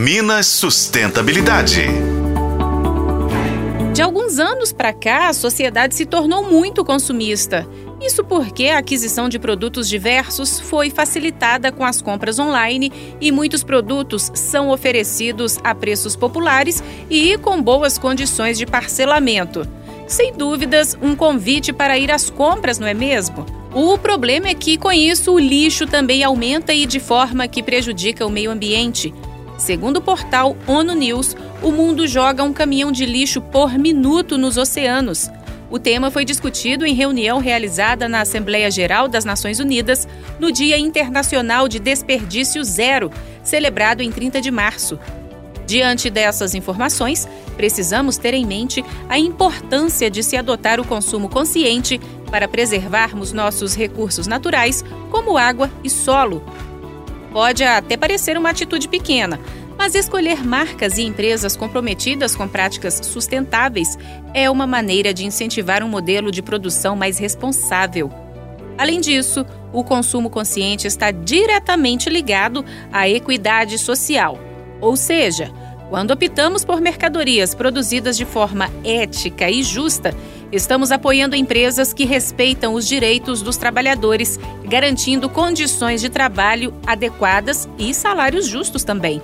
Minas Sustentabilidade. De alguns anos para cá, a sociedade se tornou muito consumista. Isso porque a aquisição de produtos diversos foi facilitada com as compras online e muitos produtos são oferecidos a preços populares e com boas condições de parcelamento. Sem dúvidas, um convite para ir às compras, não é mesmo? O problema é que, com isso, o lixo também aumenta e de forma que prejudica o meio ambiente. Segundo o portal ONU News, o mundo joga um caminhão de lixo por minuto nos oceanos. O tema foi discutido em reunião realizada na Assembleia Geral das Nações Unidas no Dia Internacional de Desperdício Zero, celebrado em 30 de março. Diante dessas informações, precisamos ter em mente a importância de se adotar o consumo consciente para preservarmos nossos recursos naturais, como água e solo. Pode até parecer uma atitude pequena, mas escolher marcas e empresas comprometidas com práticas sustentáveis é uma maneira de incentivar um modelo de produção mais responsável. Além disso, o consumo consciente está diretamente ligado à equidade social. Ou seja, quando optamos por mercadorias produzidas de forma ética e justa, estamos apoiando empresas que respeitam os direitos dos trabalhadores, garantindo condições de trabalho adequadas e salários justos também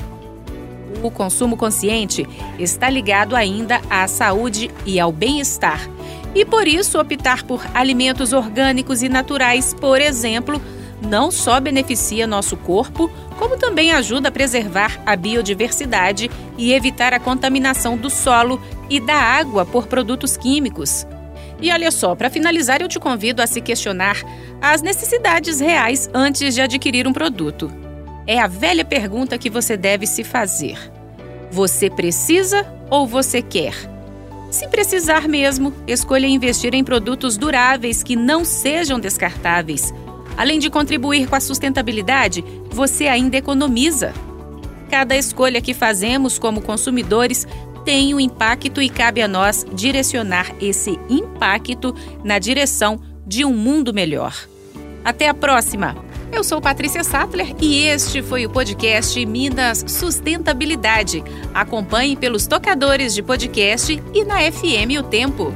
o consumo consciente está ligado ainda à saúde e ao bem-estar. E por isso, optar por alimentos orgânicos e naturais, por exemplo, não só beneficia nosso corpo, como também ajuda a preservar a biodiversidade e evitar a contaminação do solo e da água por produtos químicos. E olha só, para finalizar, eu te convido a se questionar as necessidades reais antes de adquirir um produto. É a velha pergunta que você deve se fazer: Você precisa ou você quer? Se precisar mesmo, escolha investir em produtos duráveis que não sejam descartáveis. Além de contribuir com a sustentabilidade, você ainda economiza. Cada escolha que fazemos como consumidores tem um impacto e cabe a nós direcionar esse impacto na direção de um mundo melhor. Até a próxima! Eu sou Patrícia Sattler e este foi o podcast Minas Sustentabilidade. Acompanhe pelos tocadores de podcast e na FM O Tempo.